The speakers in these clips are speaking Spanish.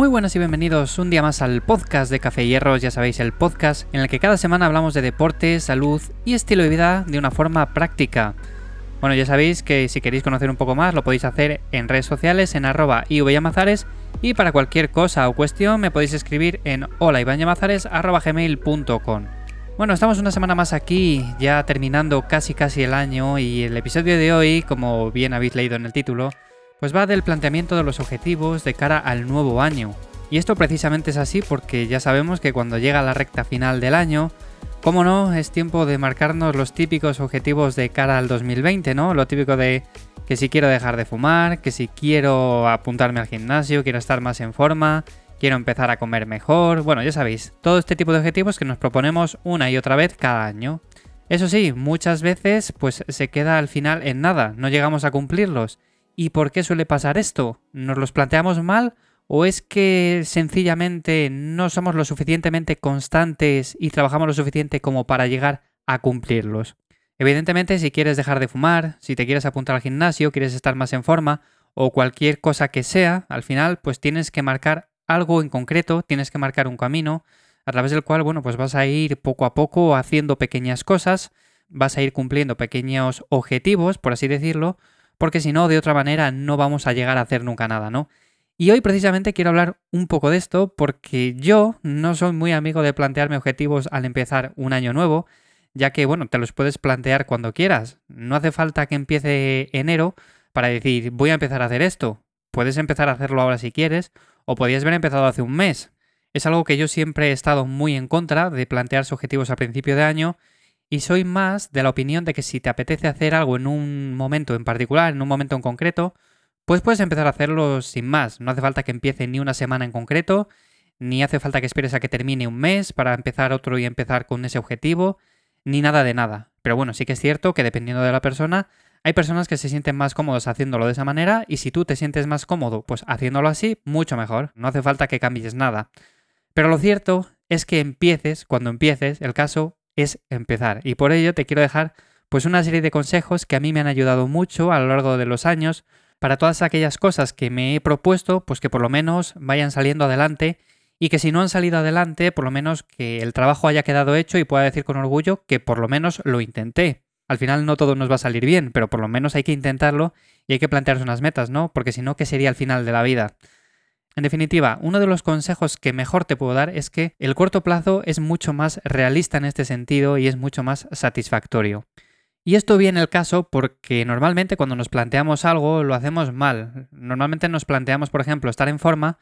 Muy buenas y bienvenidos un día más al podcast de Café Hierros, ya sabéis, el podcast en el que cada semana hablamos de deporte, salud y estilo de vida de una forma práctica. Bueno, ya sabéis que si queréis conocer un poco más lo podéis hacer en redes sociales en arroba ivyamazares y para cualquier cosa o cuestión me podéis escribir en holaibayamazares.gmail.com Bueno, estamos una semana más aquí, ya terminando casi casi el año y el episodio de hoy, como bien habéis leído en el título, pues va del planteamiento de los objetivos de cara al nuevo año. Y esto precisamente es así porque ya sabemos que cuando llega la recta final del año, como no, es tiempo de marcarnos los típicos objetivos de cara al 2020, ¿no? Lo típico de que si quiero dejar de fumar, que si quiero apuntarme al gimnasio, quiero estar más en forma, quiero empezar a comer mejor, bueno, ya sabéis, todo este tipo de objetivos que nos proponemos una y otra vez cada año. Eso sí, muchas veces pues se queda al final en nada, no llegamos a cumplirlos ¿Y por qué suele pasar esto? ¿Nos los planteamos mal? ¿O es que sencillamente no somos lo suficientemente constantes y trabajamos lo suficiente como para llegar a cumplirlos? Evidentemente, si quieres dejar de fumar, si te quieres apuntar al gimnasio, quieres estar más en forma o cualquier cosa que sea, al final pues tienes que marcar algo en concreto, tienes que marcar un camino a través del cual, bueno, pues vas a ir poco a poco haciendo pequeñas cosas, vas a ir cumpliendo pequeños objetivos, por así decirlo, porque si no, de otra manera no vamos a llegar a hacer nunca nada, ¿no? Y hoy precisamente quiero hablar un poco de esto porque yo no soy muy amigo de plantearme objetivos al empezar un año nuevo, ya que, bueno, te los puedes plantear cuando quieras. No hace falta que empiece enero para decir, voy a empezar a hacer esto. Puedes empezar a hacerlo ahora si quieres, o podrías haber empezado hace un mes. Es algo que yo siempre he estado muy en contra de plantearse objetivos a principio de año y soy más de la opinión de que si te apetece hacer algo en un momento en particular, en un momento en concreto, pues puedes empezar a hacerlo sin más. No hace falta que empiece ni una semana en concreto, ni hace falta que esperes a que termine un mes para empezar otro y empezar con ese objetivo, ni nada de nada. Pero bueno, sí que es cierto que dependiendo de la persona, hay personas que se sienten más cómodos haciéndolo de esa manera y si tú te sientes más cómodo, pues haciéndolo así, mucho mejor. No hace falta que cambies nada. Pero lo cierto es que empieces, cuando empieces, el caso es empezar. Y por ello te quiero dejar pues una serie de consejos que a mí me han ayudado mucho a lo largo de los años para todas aquellas cosas que me he propuesto, pues que por lo menos vayan saliendo adelante y que si no han salido adelante, por lo menos que el trabajo haya quedado hecho y pueda decir con orgullo que por lo menos lo intenté. Al final no todo nos va a salir bien, pero por lo menos hay que intentarlo y hay que plantearse unas metas, ¿no? Porque si no, ¿qué sería el final de la vida? En definitiva, uno de los consejos que mejor te puedo dar es que el corto plazo es mucho más realista en este sentido y es mucho más satisfactorio. Y esto viene el caso porque normalmente cuando nos planteamos algo lo hacemos mal. Normalmente nos planteamos, por ejemplo, estar en forma,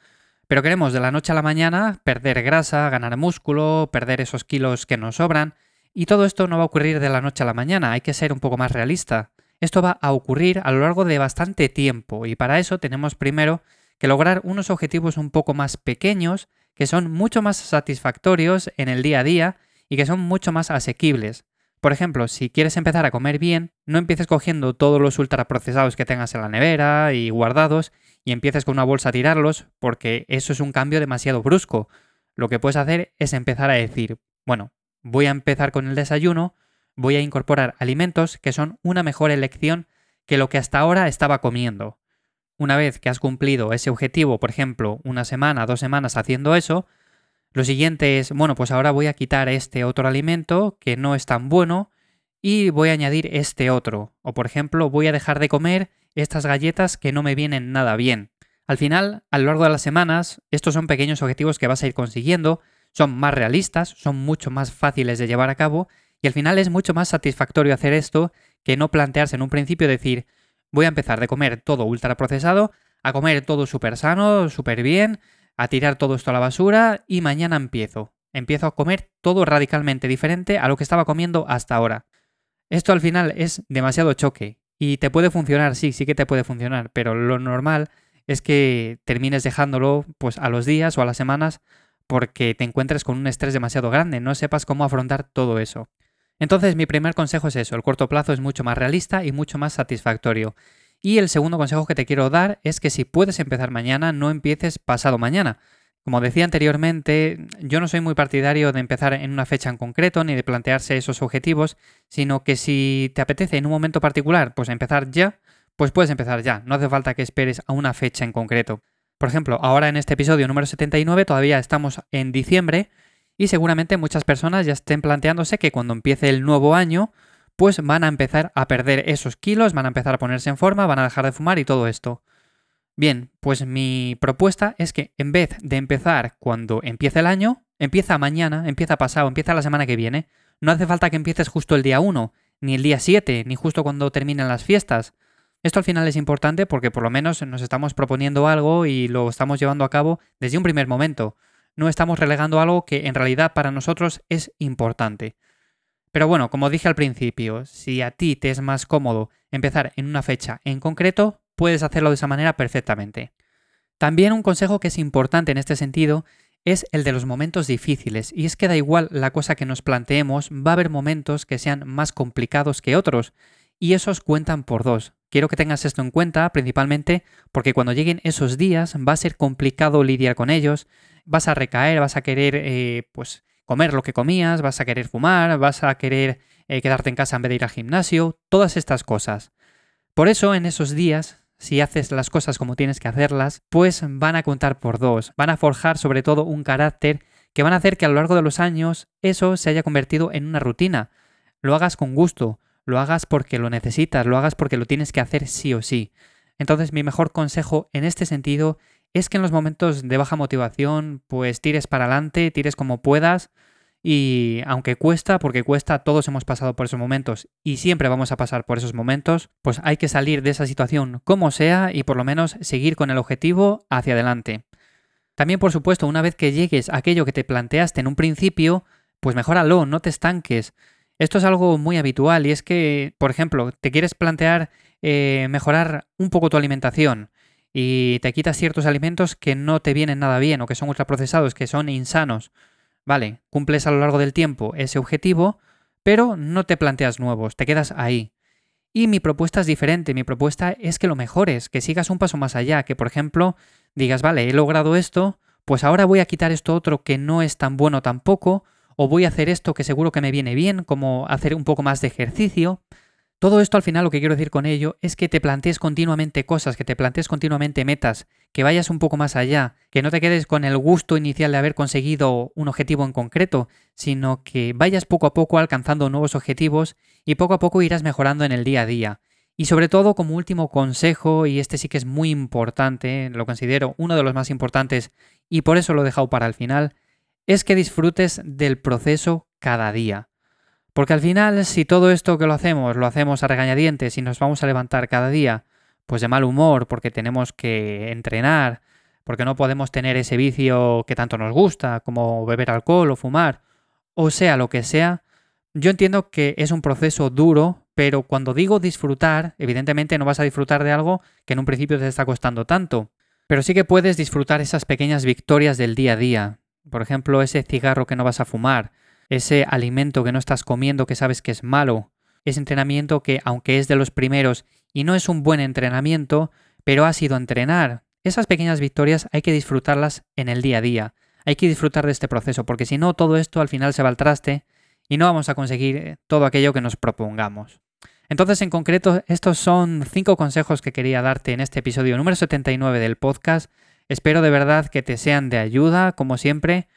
pero queremos de la noche a la mañana perder grasa, ganar músculo, perder esos kilos que nos sobran, y todo esto no va a ocurrir de la noche a la mañana, hay que ser un poco más realista. Esto va a ocurrir a lo largo de bastante tiempo y para eso tenemos primero que lograr unos objetivos un poco más pequeños, que son mucho más satisfactorios en el día a día y que son mucho más asequibles. Por ejemplo, si quieres empezar a comer bien, no empieces cogiendo todos los ultraprocesados que tengas en la nevera y guardados y empieces con una bolsa a tirarlos, porque eso es un cambio demasiado brusco. Lo que puedes hacer es empezar a decir, bueno, voy a empezar con el desayuno, voy a incorporar alimentos que son una mejor elección que lo que hasta ahora estaba comiendo. Una vez que has cumplido ese objetivo, por ejemplo, una semana, dos semanas haciendo eso, lo siguiente es, bueno, pues ahora voy a quitar este otro alimento que no es tan bueno y voy a añadir este otro. O por ejemplo, voy a dejar de comer estas galletas que no me vienen nada bien. Al final, a lo largo de las semanas, estos son pequeños objetivos que vas a ir consiguiendo, son más realistas, son mucho más fáciles de llevar a cabo y al final es mucho más satisfactorio hacer esto que no plantearse en un principio decir, Voy a empezar de comer todo ultra procesado a comer todo súper sano, súper bien, a tirar todo esto a la basura y mañana empiezo. Empiezo a comer todo radicalmente diferente a lo que estaba comiendo hasta ahora. Esto al final es demasiado choque y te puede funcionar, sí, sí que te puede funcionar, pero lo normal es que termines dejándolo pues a los días o a las semanas porque te encuentres con un estrés demasiado grande, no sepas cómo afrontar todo eso. Entonces mi primer consejo es eso, el corto plazo es mucho más realista y mucho más satisfactorio. Y el segundo consejo que te quiero dar es que si puedes empezar mañana, no empieces pasado mañana. Como decía anteriormente, yo no soy muy partidario de empezar en una fecha en concreto ni de plantearse esos objetivos, sino que si te apetece en un momento particular, pues empezar ya, pues puedes empezar ya, no hace falta que esperes a una fecha en concreto. Por ejemplo, ahora en este episodio número 79 todavía estamos en diciembre y seguramente muchas personas ya estén planteándose que cuando empiece el nuevo año, pues van a empezar a perder esos kilos, van a empezar a ponerse en forma, van a dejar de fumar y todo esto. Bien, pues mi propuesta es que en vez de empezar cuando empiece el año, empieza mañana, empieza pasado, empieza la semana que viene. No hace falta que empieces justo el día 1, ni el día 7, ni justo cuando terminen las fiestas. Esto al final es importante porque por lo menos nos estamos proponiendo algo y lo estamos llevando a cabo desde un primer momento. No estamos relegando algo que en realidad para nosotros es importante. Pero bueno, como dije al principio, si a ti te es más cómodo empezar en una fecha en concreto, puedes hacerlo de esa manera perfectamente. También un consejo que es importante en este sentido es el de los momentos difíciles, y es que da igual la cosa que nos planteemos, va a haber momentos que sean más complicados que otros, y esos cuentan por dos. Quiero que tengas esto en cuenta, principalmente porque cuando lleguen esos días va a ser complicado lidiar con ellos, vas a recaer, vas a querer eh, pues comer lo que comías, vas a querer fumar, vas a querer eh, quedarte en casa en vez de ir al gimnasio, todas estas cosas. Por eso en esos días si haces las cosas como tienes que hacerlas, pues van a contar por dos, van a forjar sobre todo un carácter que van a hacer que a lo largo de los años eso se haya convertido en una rutina. Lo hagas con gusto, lo hagas porque lo necesitas, lo hagas porque lo tienes que hacer sí o sí. Entonces mi mejor consejo en este sentido es que en los momentos de baja motivación pues tires para adelante, tires como puedas, y aunque cuesta, porque cuesta, todos hemos pasado por esos momentos y siempre vamos a pasar por esos momentos, pues hay que salir de esa situación como sea y por lo menos seguir con el objetivo hacia adelante. También, por supuesto, una vez que llegues a aquello que te planteaste en un principio, pues mejóralo, no te estanques. Esto es algo muy habitual y es que, por ejemplo, te quieres plantear eh, mejorar un poco tu alimentación y te quitas ciertos alimentos que no te vienen nada bien o que son ultraprocesados, que son insanos. Vale, cumples a lo largo del tiempo ese objetivo, pero no te planteas nuevos, te quedas ahí. Y mi propuesta es diferente, mi propuesta es que lo mejores, que sigas un paso más allá, que por ejemplo digas, vale, he logrado esto, pues ahora voy a quitar esto otro que no es tan bueno tampoco, o voy a hacer esto que seguro que me viene bien, como hacer un poco más de ejercicio, todo esto al final lo que quiero decir con ello es que te plantees continuamente cosas, que te plantees continuamente metas, que vayas un poco más allá, que no te quedes con el gusto inicial de haber conseguido un objetivo en concreto, sino que vayas poco a poco alcanzando nuevos objetivos y poco a poco irás mejorando en el día a día. Y sobre todo como último consejo, y este sí que es muy importante, lo considero uno de los más importantes y por eso lo he dejado para el final, es que disfrutes del proceso cada día. Porque al final, si todo esto que lo hacemos, lo hacemos a regañadientes y nos vamos a levantar cada día, pues de mal humor, porque tenemos que entrenar, porque no podemos tener ese vicio que tanto nos gusta, como beber alcohol o fumar, o sea lo que sea, yo entiendo que es un proceso duro, pero cuando digo disfrutar, evidentemente no vas a disfrutar de algo que en un principio te está costando tanto, pero sí que puedes disfrutar esas pequeñas victorias del día a día. Por ejemplo, ese cigarro que no vas a fumar, ese alimento que no estás comiendo que sabes que es malo, ese entrenamiento que aunque es de los primeros y no es un buen entrenamiento, pero ha sido entrenar. Esas pequeñas victorias hay que disfrutarlas en el día a día, hay que disfrutar de este proceso, porque si no todo esto al final se va al traste y no vamos a conseguir todo aquello que nos propongamos. Entonces, en concreto, estos son cinco consejos que quería darte en este episodio número 79 del podcast. Espero de verdad que te sean de ayuda, como siempre.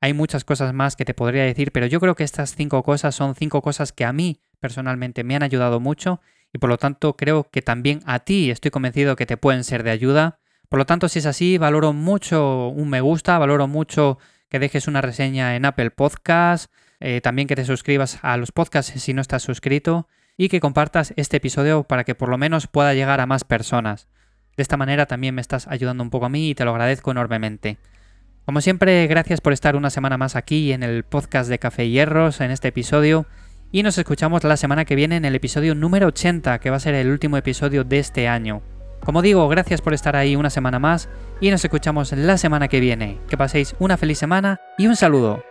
Hay muchas cosas más que te podría decir, pero yo creo que estas cinco cosas son cinco cosas que a mí personalmente me han ayudado mucho y por lo tanto creo que también a ti estoy convencido que te pueden ser de ayuda. Por lo tanto, si es así, valoro mucho un me gusta, valoro mucho que dejes una reseña en Apple Podcast, eh, también que te suscribas a los podcasts si no estás suscrito y que compartas este episodio para que por lo menos pueda llegar a más personas. De esta manera también me estás ayudando un poco a mí y te lo agradezco enormemente. Como siempre, gracias por estar una semana más aquí en el podcast de Café y Hierros, en este episodio. Y nos escuchamos la semana que viene en el episodio número 80, que va a ser el último episodio de este año. Como digo, gracias por estar ahí una semana más y nos escuchamos la semana que viene. Que paséis una feliz semana y un saludo.